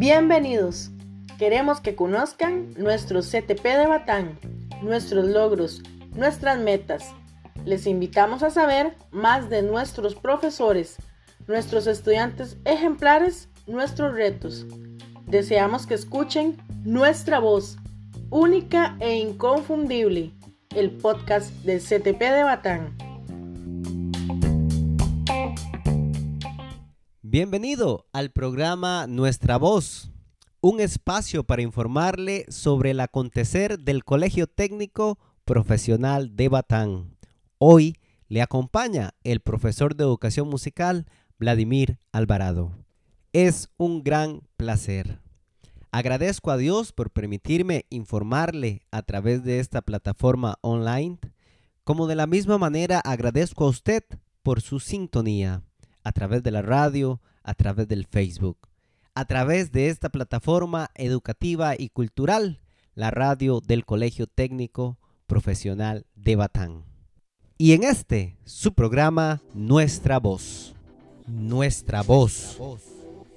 Bienvenidos. Queremos que conozcan nuestro CTP de Batán, nuestros logros, nuestras metas. Les invitamos a saber más de nuestros profesores, nuestros estudiantes ejemplares, nuestros retos. Deseamos que escuchen nuestra voz, única e inconfundible, el podcast del CTP de Batán. Bienvenido al programa Nuestra Voz, un espacio para informarle sobre el acontecer del Colegio Técnico Profesional de Batán. Hoy le acompaña el profesor de educación musical Vladimir Alvarado. Es un gran placer. Agradezco a Dios por permitirme informarle a través de esta plataforma online, como de la misma manera agradezco a usted por su sintonía a través de la radio, a través del Facebook, a través de esta plataforma educativa y cultural, la radio del Colegio Técnico Profesional de Batán. Y en este, su programa, Nuestra Voz. Nuestra Voz.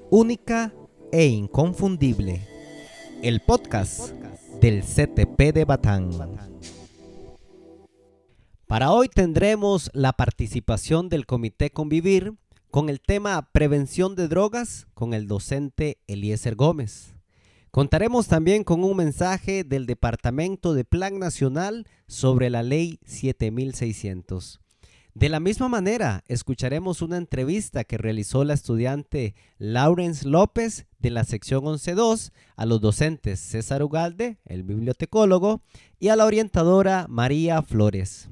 Única e inconfundible. El podcast del CTP de Batán. Para hoy tendremos la participación del Comité Convivir con el tema Prevención de Drogas con el docente Eliezer Gómez. Contaremos también con un mensaje del Departamento de Plan Nacional sobre la Ley 7600. De la misma manera, escucharemos una entrevista que realizó la estudiante Lawrence López de la sección 11.2 a los docentes César Ugalde, el bibliotecólogo, y a la orientadora María Flores.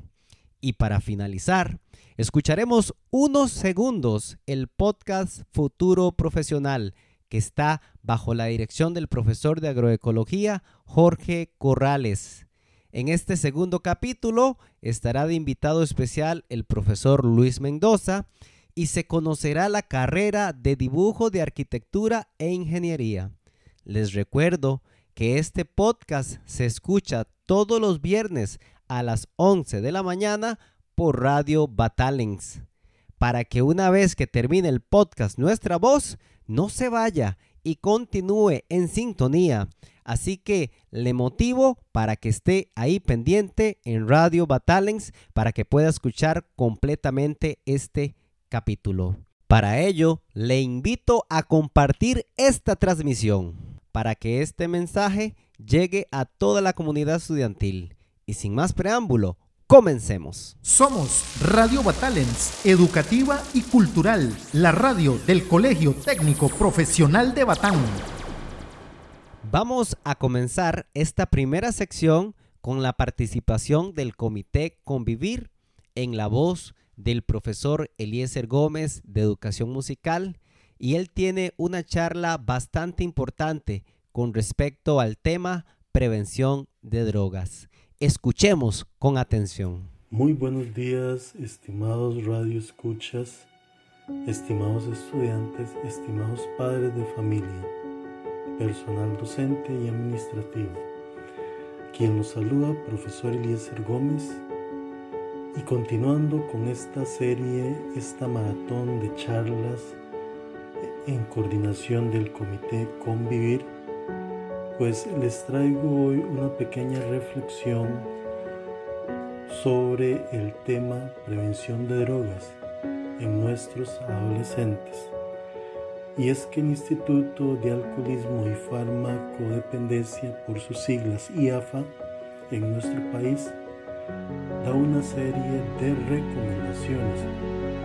Y para finalizar, Escucharemos unos segundos el podcast Futuro Profesional que está bajo la dirección del profesor de agroecología Jorge Corrales. En este segundo capítulo estará de invitado especial el profesor Luis Mendoza y se conocerá la carrera de dibujo de arquitectura e ingeniería. Les recuerdo que este podcast se escucha todos los viernes a las 11 de la mañana Radio Batalens, para que una vez que termine el podcast Nuestra Voz, no se vaya y continúe en sintonía. Así que le motivo para que esté ahí pendiente en Radio Batalens para que pueda escuchar completamente este capítulo. Para ello, le invito a compartir esta transmisión para que este mensaje llegue a toda la comunidad estudiantil. Y sin más preámbulo, Comencemos. Somos Radio Batalens, educativa y cultural, la radio del Colegio Técnico Profesional de Batán. Vamos a comenzar esta primera sección con la participación del Comité Convivir en la voz del profesor Eliezer Gómez de Educación Musical y él tiene una charla bastante importante con respecto al tema prevención de drogas. Escuchemos con atención. Muy buenos días, estimados radioescuchas, estimados estudiantes, estimados padres de familia, personal docente y administrativo. Quien nos saluda, profesor Eliezer Gómez, y continuando con esta serie, esta maratón de charlas en coordinación del Comité Convivir, pues les traigo hoy una pequeña reflexión sobre el tema prevención de drogas en nuestros adolescentes. Y es que el Instituto de Alcoholismo y Farmacodependencia, por sus siglas IAFA, en nuestro país, da una serie de recomendaciones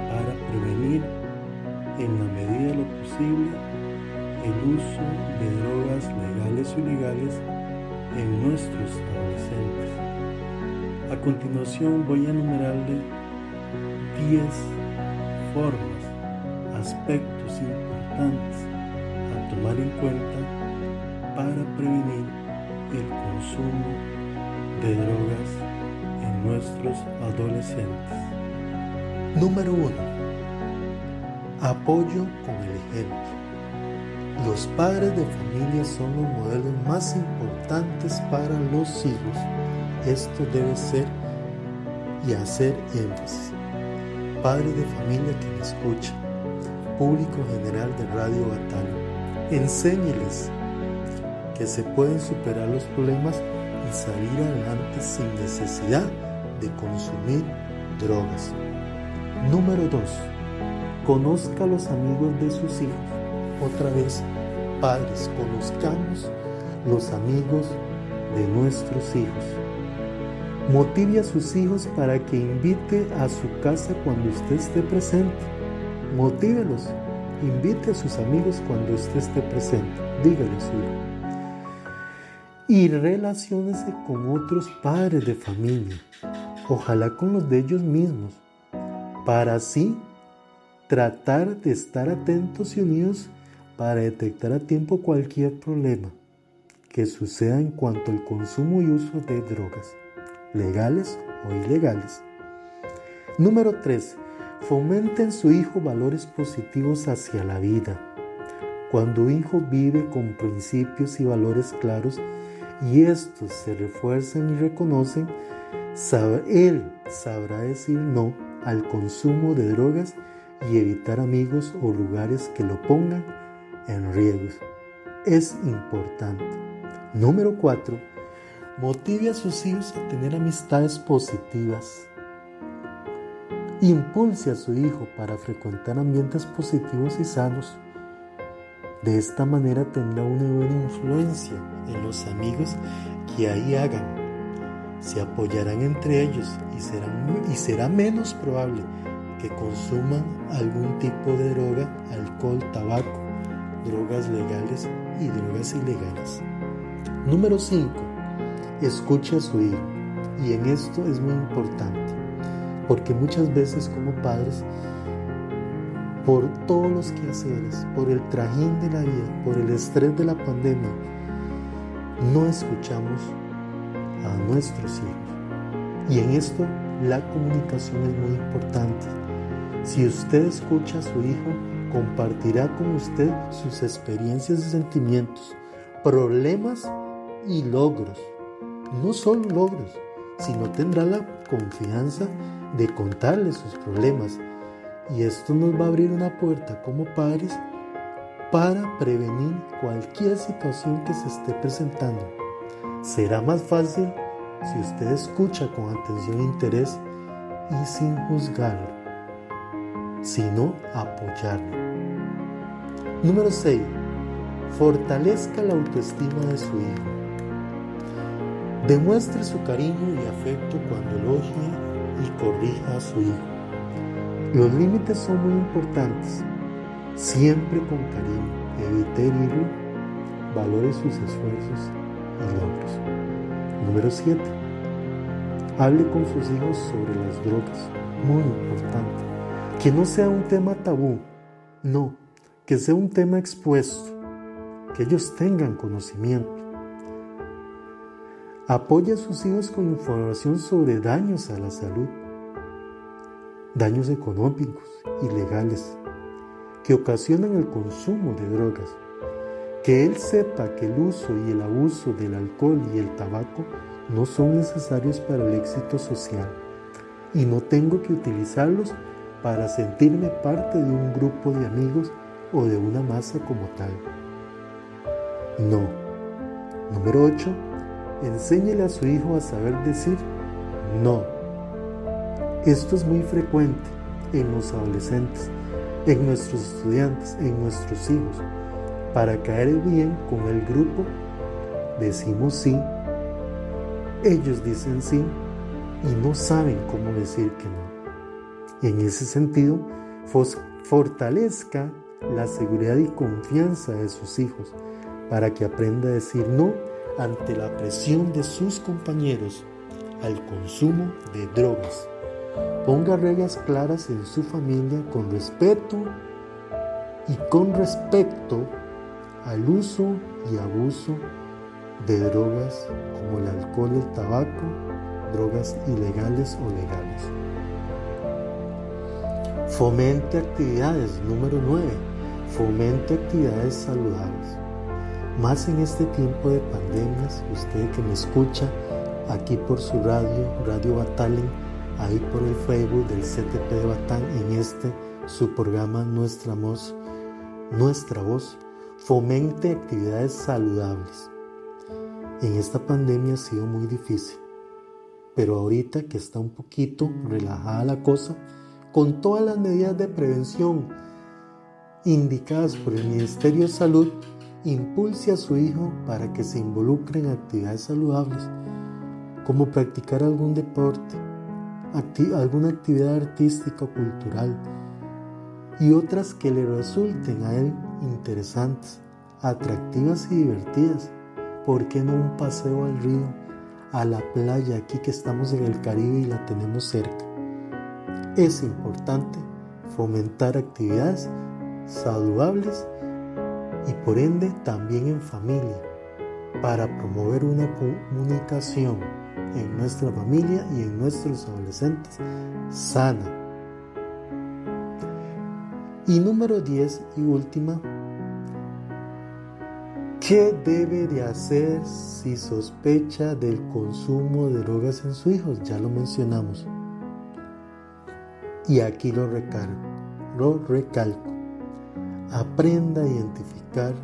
para prevenir en la medida de lo posible el uso de drogas legales o ilegales en nuestros adolescentes. A continuación voy a enumerarle 10 formas, aspectos importantes a tomar en cuenta para prevenir el consumo de drogas en nuestros adolescentes. Número 1. Apoyo con el ejemplo. Los padres de familia son los modelos más importantes para los hijos. Esto debe ser y hacer énfasis. Padre de familia que me escucha, público general de Radio Batalla. Enséñeles que se pueden superar los problemas y salir adelante sin necesidad de consumir drogas. Número 2. Conozca a los amigos de sus hijos. Otra vez, padres, conozcamos los amigos de nuestros hijos. Motive a sus hijos para que invite a su casa cuando usted esté presente. Motívelos. Invite a sus amigos cuando usted esté presente. Dígale su hijo. Y relaciónese con otros padres de familia. Ojalá con los de ellos mismos. Para así tratar de estar atentos y unidos para detectar a tiempo cualquier problema que suceda en cuanto al consumo y uso de drogas legales o ilegales. Número 3. Fomente en su hijo valores positivos hacia la vida. Cuando un hijo vive con principios y valores claros y estos se refuerzan y reconocen, él sabrá decir no al consumo de drogas y evitar amigos o lugares que lo pongan en riesgo. Es importante. Número 4 Motive a sus hijos a tener amistades positivas. Impulse a su hijo para frecuentar ambientes positivos y sanos. De esta manera tendrá una buena influencia en los amigos que ahí hagan. Se apoyarán entre ellos y y será menos probable que consuman algún tipo de droga, alcohol, tabaco, drogas legales y drogas ilegales. Número 5 escuche a su hijo. Y en esto es muy importante, porque muchas veces como padres, por todos los quehaceres, por el trajín de la vida, por el estrés de la pandemia, no escuchamos a nuestros hijos. Y en esto la comunicación es muy importante. Si usted escucha a su hijo, compartirá con usted sus experiencias y sentimientos, problemas y logros no solo logros, sino tendrá la confianza de contarle sus problemas. Y esto nos va a abrir una puerta como padres para prevenir cualquier situación que se esté presentando. Será más fácil si usted escucha con atención e interés y sin juzgarlo, sino apoyarlo. Número 6. Fortalezca la autoestima de su hijo. Demuestre su cariño y afecto cuando elogia y corrija a su hijo. Los límites son muy importantes. Siempre con cariño. Evite herirlo. Valore sus esfuerzos y logros. Número 7. Hable con sus hijos sobre las drogas. Muy importante. Que no sea un tema tabú. No. Que sea un tema expuesto. Que ellos tengan conocimiento Apoya a sus hijos con información sobre daños a la salud, daños económicos y legales que ocasionan el consumo de drogas. Que él sepa que el uso y el abuso del alcohol y el tabaco no son necesarios para el éxito social y no tengo que utilizarlos para sentirme parte de un grupo de amigos o de una masa como tal. No. Número 8 enséñele a su hijo a saber decir no. Esto es muy frecuente en los adolescentes, en nuestros estudiantes, en nuestros hijos. Para caer bien con el grupo, decimos sí, ellos dicen sí y no saben cómo decir que no. En ese sentido, fortalezca la seguridad y confianza de sus hijos para que aprenda a decir no ante la presión de sus compañeros al consumo de drogas. Ponga reglas claras en su familia con respeto y con respecto al uso y abuso de drogas como el alcohol, el tabaco, drogas ilegales o legales. Fomente actividades, número 9. Fomente actividades saludables. Más en este tiempo de pandemias, usted que me escucha aquí por su radio, Radio Batalin, ahí por el Facebook del CTP de Batán, en este su programa Nuestra Voz, Nuestra Voz, Fomente actividades saludables. En esta pandemia ha sido muy difícil, pero ahorita que está un poquito relajada la cosa, con todas las medidas de prevención indicadas por el Ministerio de Salud, impulse a su hijo para que se involucre en actividades saludables, como practicar algún deporte, alguna actividad artística o cultural y otras que le resulten a él interesantes, atractivas y divertidas. ¿Por qué no un paseo al río, a la playa, aquí que estamos en el Caribe y la tenemos cerca? Es importante fomentar actividades saludables y por ende también en familia para promover una comunicación en nuestra familia y en nuestros adolescentes sana. Y número 10 y última, ¿qué debe de hacer si sospecha del consumo de drogas en su hijo? Ya lo mencionamos. Y aquí lo recargo, lo recalco. Aprenda a identificar,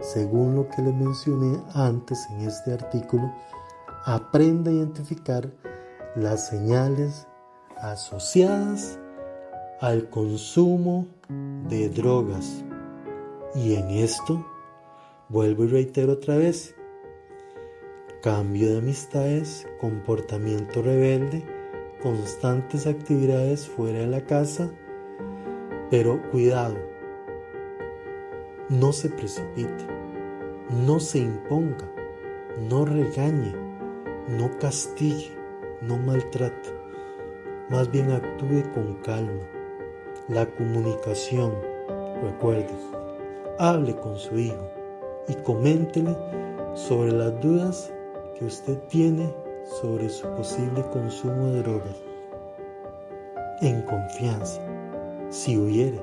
según lo que le mencioné antes en este artículo, aprenda a identificar las señales asociadas al consumo de drogas. Y en esto, vuelvo y reitero otra vez, cambio de amistades, comportamiento rebelde, constantes actividades fuera de la casa, pero cuidado, no se precipite, no se imponga, no regañe, no castigue, no maltrate, más bien actúe con calma. La comunicación, recuerde, hable con su hijo y coméntele sobre las dudas que usted tiene sobre su posible consumo de drogas. En confianza, si hubiere.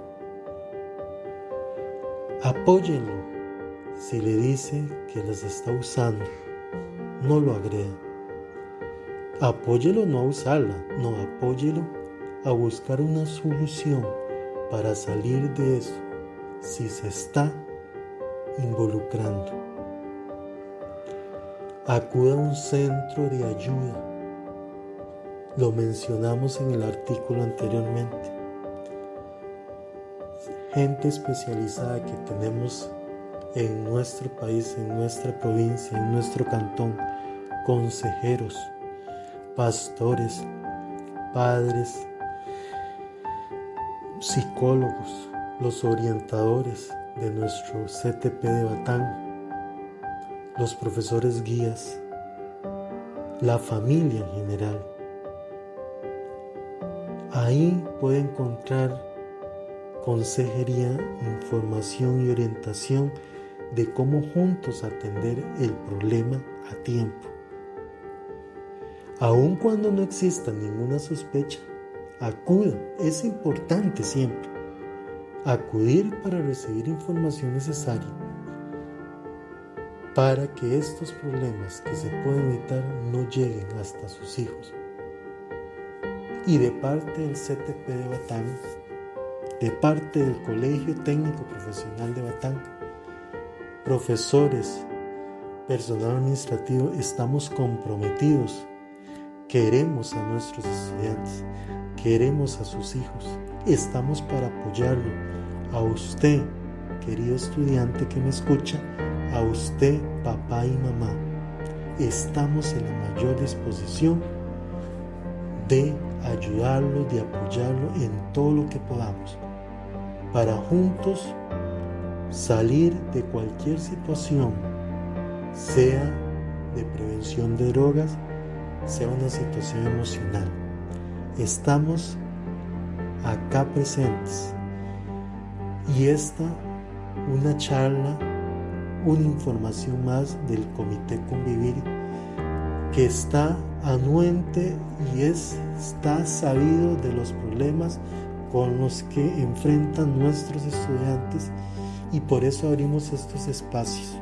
Apóyenlo si le dice que las está usando. No lo agreda. Apóyelo no a usarla, no, apóyelo a buscar una solución para salir de eso si se está involucrando. Acuda a un centro de ayuda. Lo mencionamos en el artículo anteriormente. Gente especializada que tenemos en nuestro país, en nuestra provincia, en nuestro cantón, consejeros, pastores, padres, psicólogos, los orientadores de nuestro CTP de Batán, los profesores guías, la familia en general. Ahí puede encontrar consejería, información y orientación de cómo juntos atender el problema a tiempo. Aun cuando no exista ninguna sospecha, acuda, es importante siempre acudir para recibir información necesaria para que estos problemas que se pueden evitar no lleguen hasta sus hijos. Y de parte del CTP de Batán, de parte del Colegio Técnico Profesional de Batán, profesores, personal administrativo, estamos comprometidos Queremos a nuestros estudiantes, queremos a sus hijos, estamos para apoyarlo. A usted, querido estudiante que me escucha, a usted, papá y mamá, estamos en la mayor disposición de ayudarlo, de apoyarlo en todo lo que podamos, para juntos salir de cualquier situación, sea de prevención de drogas, sea una situación emocional. Estamos acá presentes. Y esta, una charla, una información más del Comité Convivir que está anuente y es, está sabido de los problemas con los que enfrentan nuestros estudiantes y por eso abrimos estos espacios.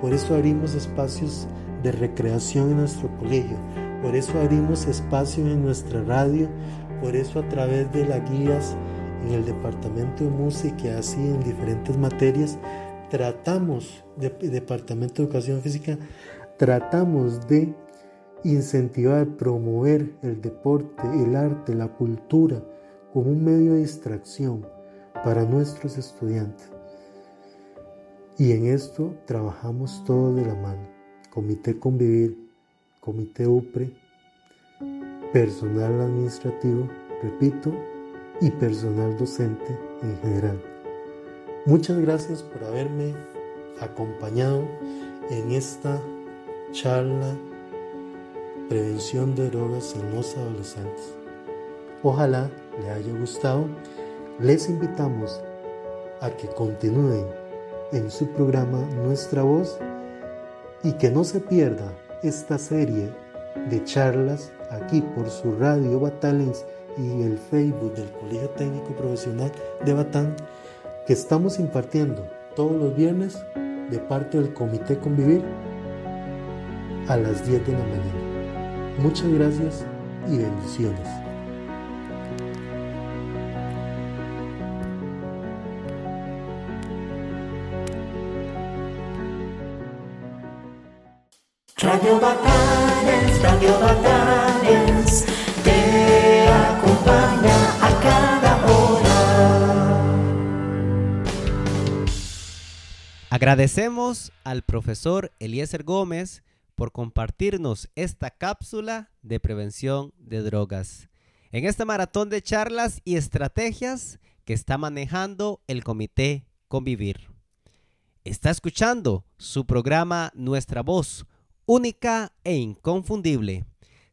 Por eso abrimos espacios de recreación en nuestro colegio, por eso abrimos espacio en nuestra radio, por eso a través de las guías en el departamento de música, así en diferentes materias, tratamos, de, Departamento de Educación Física, tratamos de incentivar, promover el deporte, el arte, la cultura como un medio de distracción para nuestros estudiantes. Y en esto trabajamos todos de la mano. Comité Convivir, Comité UPRE, personal administrativo, repito, y personal docente en general. Muchas gracias por haberme acompañado en esta charla Prevención de drogas en los adolescentes. Ojalá le haya gustado. Les invitamos a que continúen en su programa Nuestra Voz y que no se pierda esta serie de charlas aquí por su radio Batalens y el Facebook del Colegio Técnico Profesional de Batán que estamos impartiendo todos los viernes de parte del Comité Convivir a las 10 de la mañana. Muchas gracias y bendiciones. Agradecemos al profesor Eliezer Gómez por compartirnos esta cápsula de prevención de drogas en este maratón de charlas y estrategias que está manejando el Comité Convivir. Está escuchando su programa Nuestra Voz, única e inconfundible.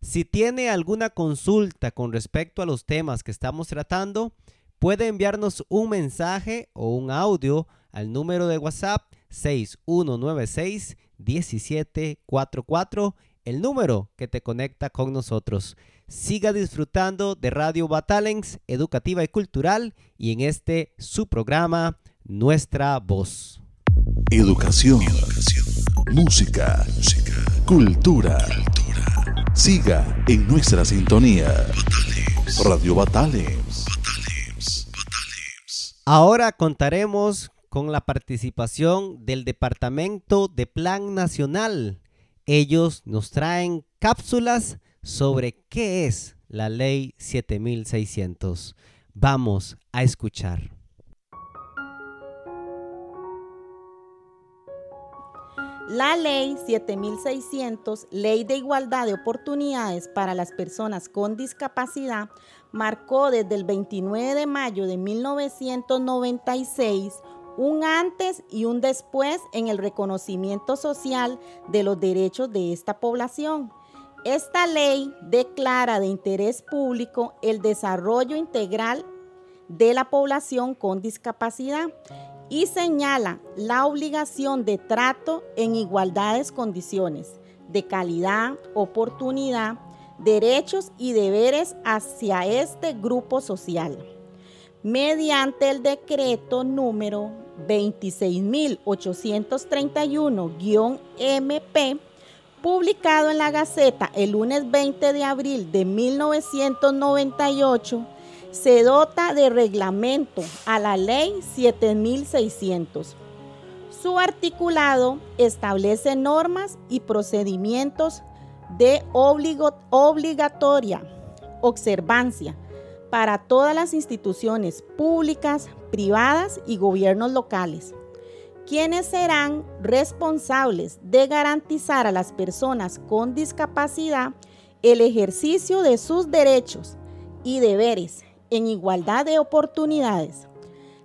Si tiene alguna consulta con respecto a los temas que estamos tratando, puede enviarnos un mensaje o un audio al número de WhatsApp 6196-1744, el número que te conecta con nosotros. Siga disfrutando de Radio Batalens, educativa y cultural, y en este su programa, Nuestra Voz. Educación, música, cultura. Siga en nuestra sintonía. Radio Batalens. Ahora contaremos con la participación del Departamento de Plan Nacional. Ellos nos traen cápsulas sobre qué es la Ley 7600. Vamos a escuchar. La Ley 7600, Ley de Igualdad de Oportunidades para las Personas con Discapacidad, marcó desde el 29 de mayo de 1996 un antes y un después en el reconocimiento social de los derechos de esta población. Esta ley declara de interés público el desarrollo integral de la población con discapacidad y señala la obligación de trato en igualdades condiciones, de calidad, oportunidad, derechos y deberes hacia este grupo social. Mediante el decreto número 26.831-MP, publicado en la Gaceta el lunes 20 de abril de 1998, se dota de reglamento a la Ley 7600. Su articulado establece normas y procedimientos de obligatoria observancia para todas las instituciones públicas, privadas y gobiernos locales, quienes serán responsables de garantizar a las personas con discapacidad el ejercicio de sus derechos y deberes en igualdad de oportunidades.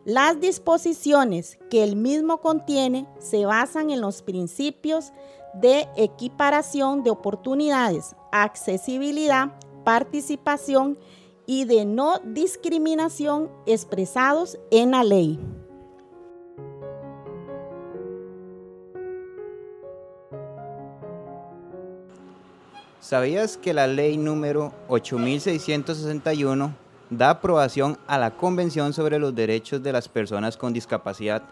Las disposiciones que el mismo contiene se basan en los principios de equiparación de oportunidades, accesibilidad, participación y de no discriminación expresados en la ley. ¿Sabías que la ley número 8661 da aprobación a la Convención sobre los Derechos de las Personas con Discapacidad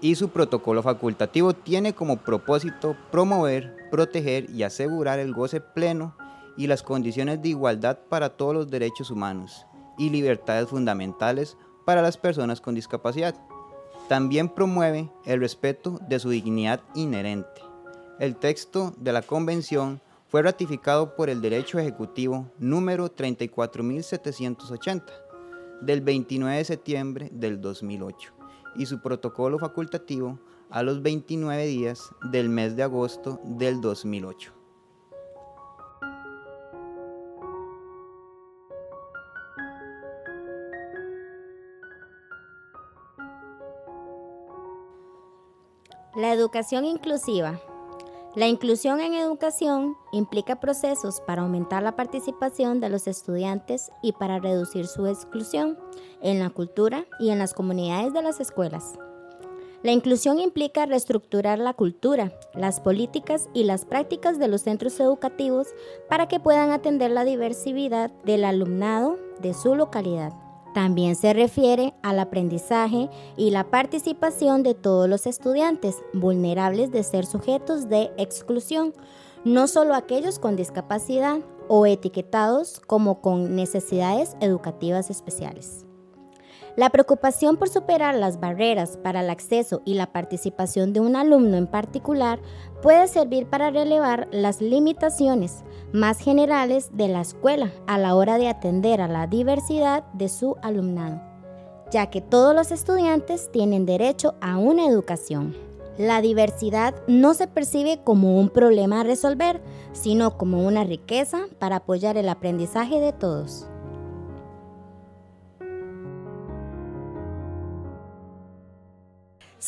y su protocolo facultativo tiene como propósito promover, proteger y asegurar el goce pleno y las condiciones de igualdad para todos los derechos humanos y libertades fundamentales para las personas con discapacidad. También promueve el respeto de su dignidad inherente. El texto de la Convención fue ratificado por el Derecho Ejecutivo número 34780 del 29 de septiembre del 2008 y su protocolo facultativo a los 29 días del mes de agosto del 2008. La educación inclusiva. La inclusión en educación implica procesos para aumentar la participación de los estudiantes y para reducir su exclusión en la cultura y en las comunidades de las escuelas. La inclusión implica reestructurar la cultura, las políticas y las prácticas de los centros educativos para que puedan atender la diversidad del alumnado de su localidad. También se refiere al aprendizaje y la participación de todos los estudiantes vulnerables de ser sujetos de exclusión, no solo aquellos con discapacidad o etiquetados como con necesidades educativas especiales. La preocupación por superar las barreras para el acceso y la participación de un alumno en particular puede servir para relevar las limitaciones más generales de la escuela a la hora de atender a la diversidad de su alumnado, ya que todos los estudiantes tienen derecho a una educación. La diversidad no se percibe como un problema a resolver, sino como una riqueza para apoyar el aprendizaje de todos.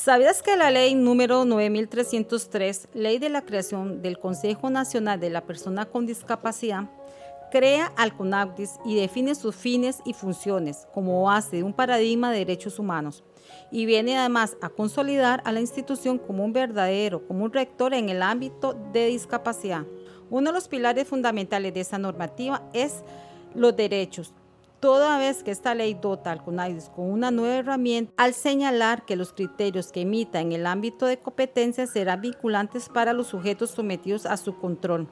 ¿Sabías que la ley número 9303, ley de la creación del Consejo Nacional de la Persona con Discapacidad, crea al CONAUDIS y define sus fines y funciones como base de un paradigma de derechos humanos? Y viene además a consolidar a la institución como un verdadero, como un rector en el ámbito de discapacidad. Uno de los pilares fundamentales de esta normativa es los derechos, toda vez que esta ley dota al CONAIDIS con una nueva herramienta al señalar que los criterios que emita en el ámbito de competencia serán vinculantes para los sujetos sometidos a su control.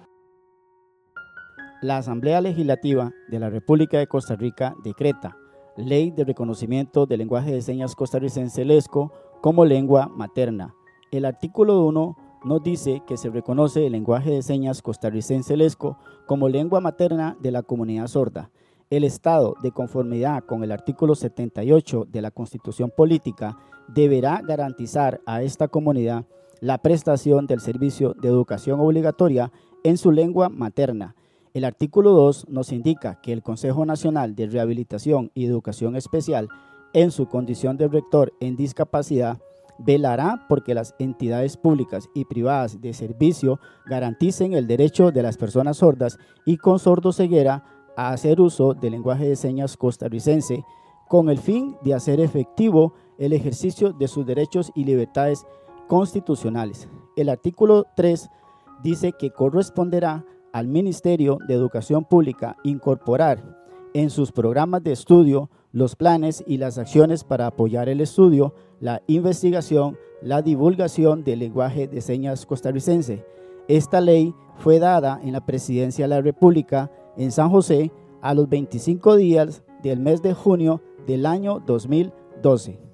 La Asamblea Legislativa de la República de Costa Rica decreta Ley de Reconocimiento del Lenguaje de Señas Costarricense LESCO como lengua materna. El artículo 1 nos dice que se reconoce el lenguaje de señas costarricense LESCO como lengua materna de la comunidad sorda el Estado, de conformidad con el artículo 78 de la Constitución Política, deberá garantizar a esta comunidad la prestación del servicio de educación obligatoria en su lengua materna. El artículo 2 nos indica que el Consejo Nacional de Rehabilitación y Educación Especial, en su condición de rector en discapacidad, velará porque las entidades públicas y privadas de servicio garanticen el derecho de las personas sordas y con sordoceguera a hacer uso del lenguaje de señas costarricense con el fin de hacer efectivo el ejercicio de sus derechos y libertades constitucionales. El artículo 3 dice que corresponderá al Ministerio de Educación Pública incorporar en sus programas de estudio los planes y las acciones para apoyar el estudio, la investigación, la divulgación del lenguaje de señas costarricense. Esta ley fue dada en la Presidencia de la República en San José a los 25 días del mes de junio del año 2012.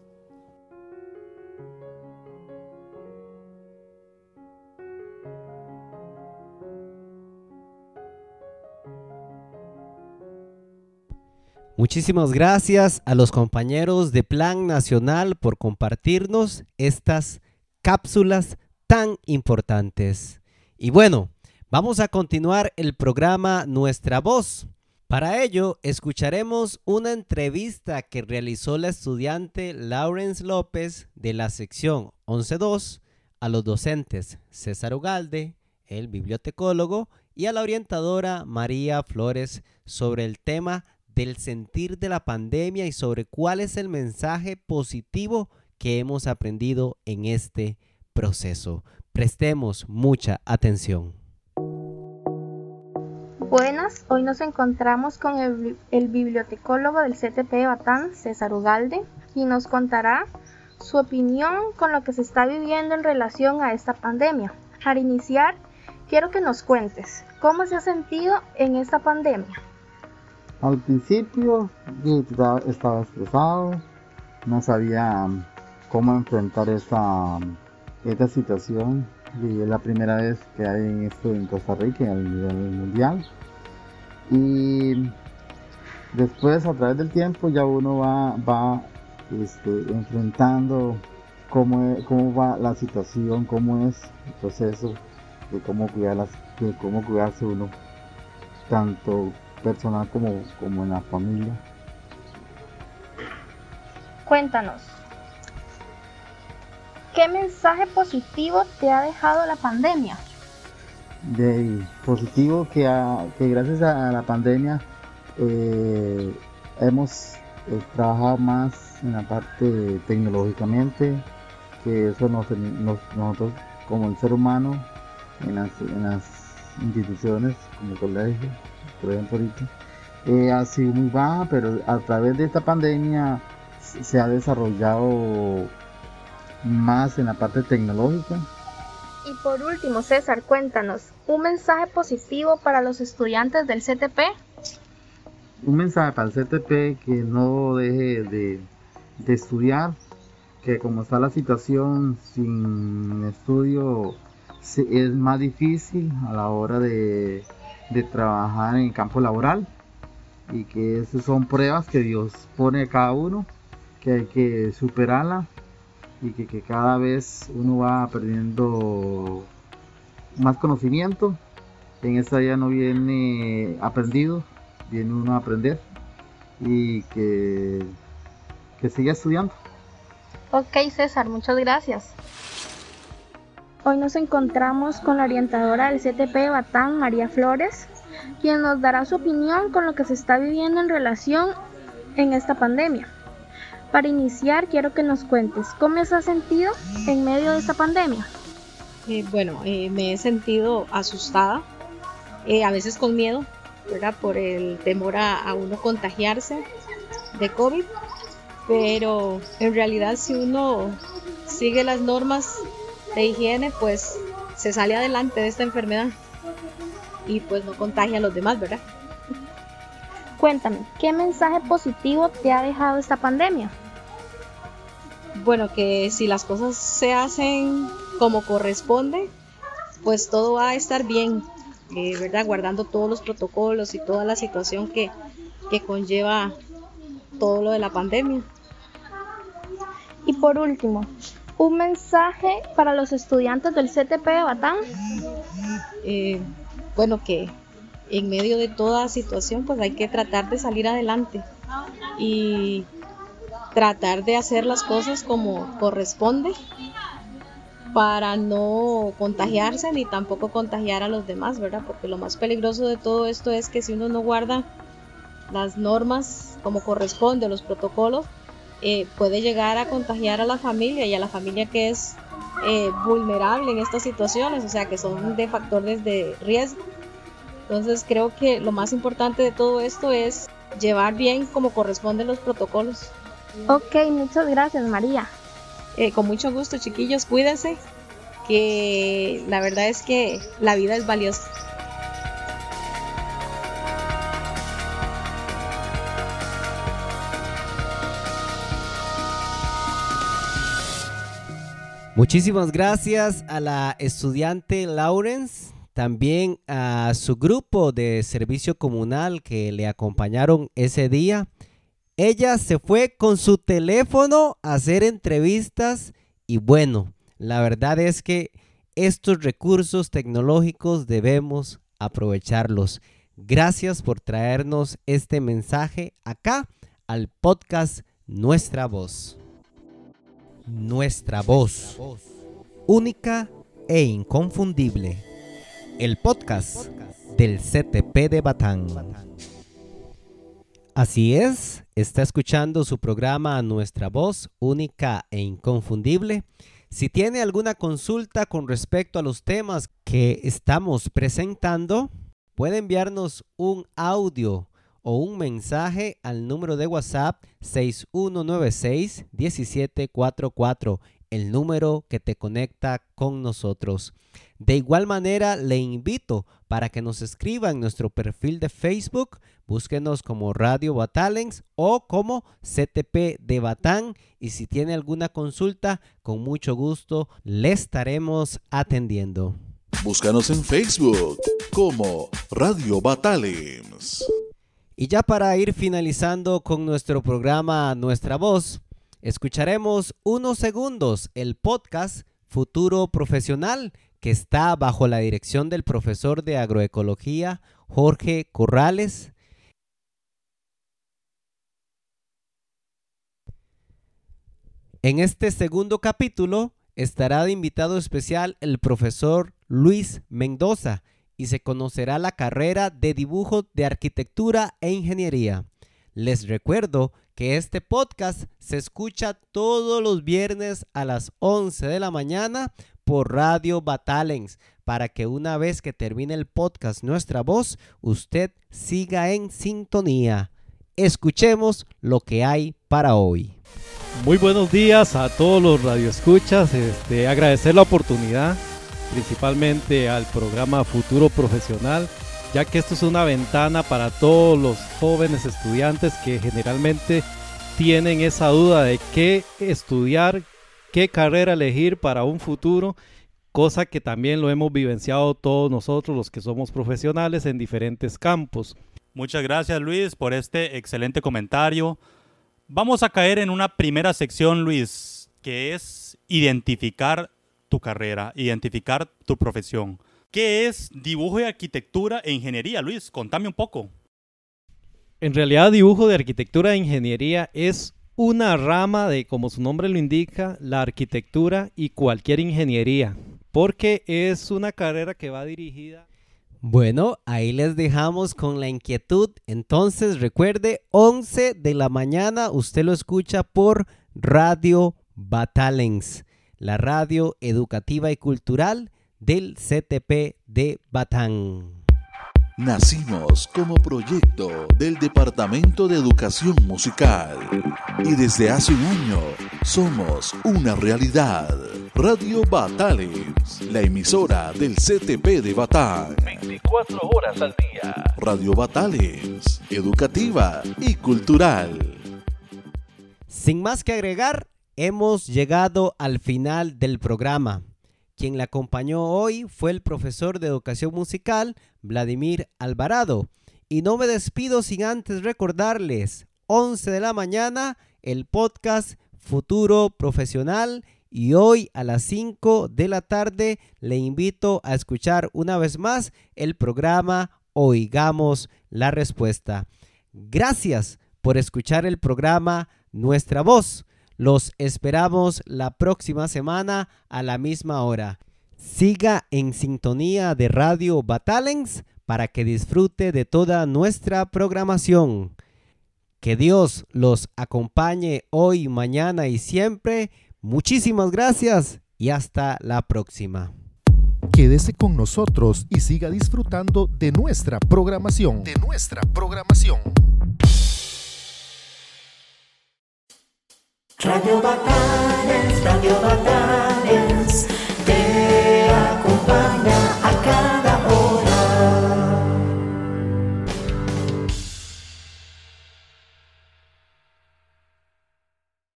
Muchísimas gracias a los compañeros de Plan Nacional por compartirnos estas cápsulas tan importantes. Y bueno, Vamos a continuar el programa Nuestra Voz. Para ello, escucharemos una entrevista que realizó la estudiante Lawrence López de la sección 11.2 a los docentes César Ugalde, el bibliotecólogo, y a la orientadora María Flores sobre el tema del sentir de la pandemia y sobre cuál es el mensaje positivo que hemos aprendido en este proceso. Prestemos mucha atención. Buenas, hoy nos encontramos con el, bibliotecólogo del CTP de Batán, César Ugalde, quien nos contará su opinión con lo que se está viviendo en relación a esta pandemia. Para iniciar, quiero que nos cuentes cómo se ha sentido en esta pandemia. Al principio estaba estresado, no sabía cómo enfrentar esta, esta situación. Y es la primera vez que hay esto en Costa Rica a nivel mundial. Y después a través del tiempo ya uno va, va este, enfrentando cómo, cómo va la situación, cómo es el proceso de cómo, cuidar las, de cómo cuidarse uno, tanto personal como, como en la familia. Cuéntanos, ¿qué mensaje positivo te ha dejado la pandemia? De positivo que, gracias a la pandemia eh, hemos eh, trabajado más en la parte tecnológicamente, que eso nos, nosotros como el ser humano en las, en las instituciones como colegio, por ejemplo ahorita, eh, ha sido muy baja, pero a través de esta pandemia se ha desarrollado más en la parte tecnológica. Y por último, César, cuéntanos, ¿un mensaje positivo para los estudiantes del CTP? Un mensaje para el CTP que no deje de, estudiar, que como está la situación sin estudio es más difícil a la hora de, trabajar en el campo laboral y que esas son pruebas que Dios pone a cada uno, que hay que superarla y que, que cada vez uno va perdiendo más conocimiento. En esta ya no viene aprendido, viene uno a aprender y que, que siga estudiando. Ok César, muchas gracias. Hoy nos encontramos con la orientadora del CTP Batán, María Flores, quien nos dará su opinión con lo que se está viviendo en relación en esta pandemia. Para iniciar, quiero que nos cuentes cómo se ha sentido en medio de esta pandemia. Eh, bueno, eh, me he sentido asustada, eh, a veces con miedo, ¿verdad? Por el temor a, a uno contagiarse de COVID, pero en realidad si uno sigue las normas de higiene, pues se sale adelante de esta enfermedad y pues no contagia a los demás, ¿verdad? Cuéntame, ¿qué mensaje positivo te ha dejado esta pandemia? Bueno, que si las cosas se hacen como corresponde, pues todo va a estar bien, eh, ¿verdad? Guardando todos los protocolos y toda la situación que, que conlleva todo lo de la pandemia. Y por último, un mensaje para los estudiantes del CTP de Batán. Eh, bueno, que en medio de toda situación pues hay que tratar de salir adelante y tratar de hacer las cosas como corresponde para no contagiarse ni tampoco contagiar a los demás, ¿verdad? Porque lo más peligroso de todo esto es que si uno no guarda las normas como corresponde, los protocolos, eh, puede llegar a contagiar a la familia y a la familia que es eh, vulnerable en estas situaciones, o sea, que son de factores de riesgo. Entonces creo que lo más importante de todo esto es llevar bien como corresponden los protocolos. Ok, muchas gracias María. Eh, con mucho gusto chiquillos, cuídense, que la verdad es que la vida es valiosa. Muchísimas gracias a la estudiante Lawrence, también a su grupo de servicio comunal que le acompañaron ese día. Ella se fue con su teléfono a hacer entrevistas y bueno, la verdad es que estos recursos tecnológicos debemos aprovecharlos. Gracias por traernos este mensaje acá al podcast Nuestra Voz nuestra voz, única e inconfundible. El podcast del CTP de Batán. Así es, está escuchando su programa Nuestra voz, única e inconfundible. Si tiene alguna consulta con respecto a los temas que estamos presentando, puede enviarnos un audio o un mensaje al número de WhatsApp 6196-1744 el número que te conecta con nosotros. De igual manera, le invito para que nos escriba en nuestro perfil de Facebook. Búsquenos como Radio Batalens o como CTP de Batán. Y si tiene alguna consulta, con mucho gusto le estaremos atendiendo. Búscanos en Facebook como Radio Batalems. Y ya para ir finalizando con nuestro programa Nuestra Voz, escucharemos unos segundos el podcast Futuro Profesional que está bajo la dirección del profesor de agroecología Jorge Corrales. En este segundo capítulo estará de invitado especial el profesor Luis Mendoza y se conocerá la carrera de dibujo de arquitectura e ingeniería. Les recuerdo que este podcast se escucha todos los viernes a las 11 de la mañana por Radio Batalens para que una vez que termine el podcast Nuestra Voz, usted siga en sintonía. Escuchemos lo que hay para hoy. Muy buenos días a todos los radioescuchas. Este, agradecer la oportunidad, principalmente al programa Futuro Profesional, ya que esto es una ventana para todos los jóvenes estudiantes que generalmente tienen esa duda de qué estudiar, qué carrera elegir para un futuro, cosa que también lo hemos vivenciado todos nosotros los que somos profesionales en diferentes campos. Muchas gracias Luis por este excelente comentario. Vamos a caer en una primera sección Luis, que es identificar tu carrera, identificar tu profesión. ¿Qué es dibujo de arquitectura e ingeniería, Luis? Contame un poco. En realidad, dibujo de arquitectura e ingeniería es una rama de, como su nombre lo indica, la arquitectura y cualquier ingeniería, porque es una carrera que va dirigida... Bueno, ahí les dejamos con la inquietud. Entonces recuerde, 11 de la mañana usted lo escucha por Radio Batalens, la radio educativa y cultural del CTP de Batán. Nacimos como proyecto del Departamento de Educación Musical y desde hace un año somos una realidad. Radio Batales, la emisora del CTP de Batán. 24 horas al día. Radio Batales, educativa y cultural. Sin más que agregar, hemos llegado al final del programa. Quien la acompañó hoy fue el profesor de educación musical, Vladimir Alvarado. Y no me despido sin antes recordarles, 11 de la mañana, el podcast Futuro Profesional. Y hoy a las 5 de la tarde le invito a escuchar una vez más el programa Oigamos la Respuesta. Gracias por escuchar el programa Nuestra Voz. Los esperamos la próxima semana a la misma hora. Siga en sintonía de Radio Batalens para que disfrute de toda nuestra programación. Que Dios los acompañe hoy, mañana y siempre. Muchísimas gracias y hasta la próxima. Quédese con nosotros y siga disfrutando de nuestra programación. De nuestra programación. Radio Batalens, Radio Batalens.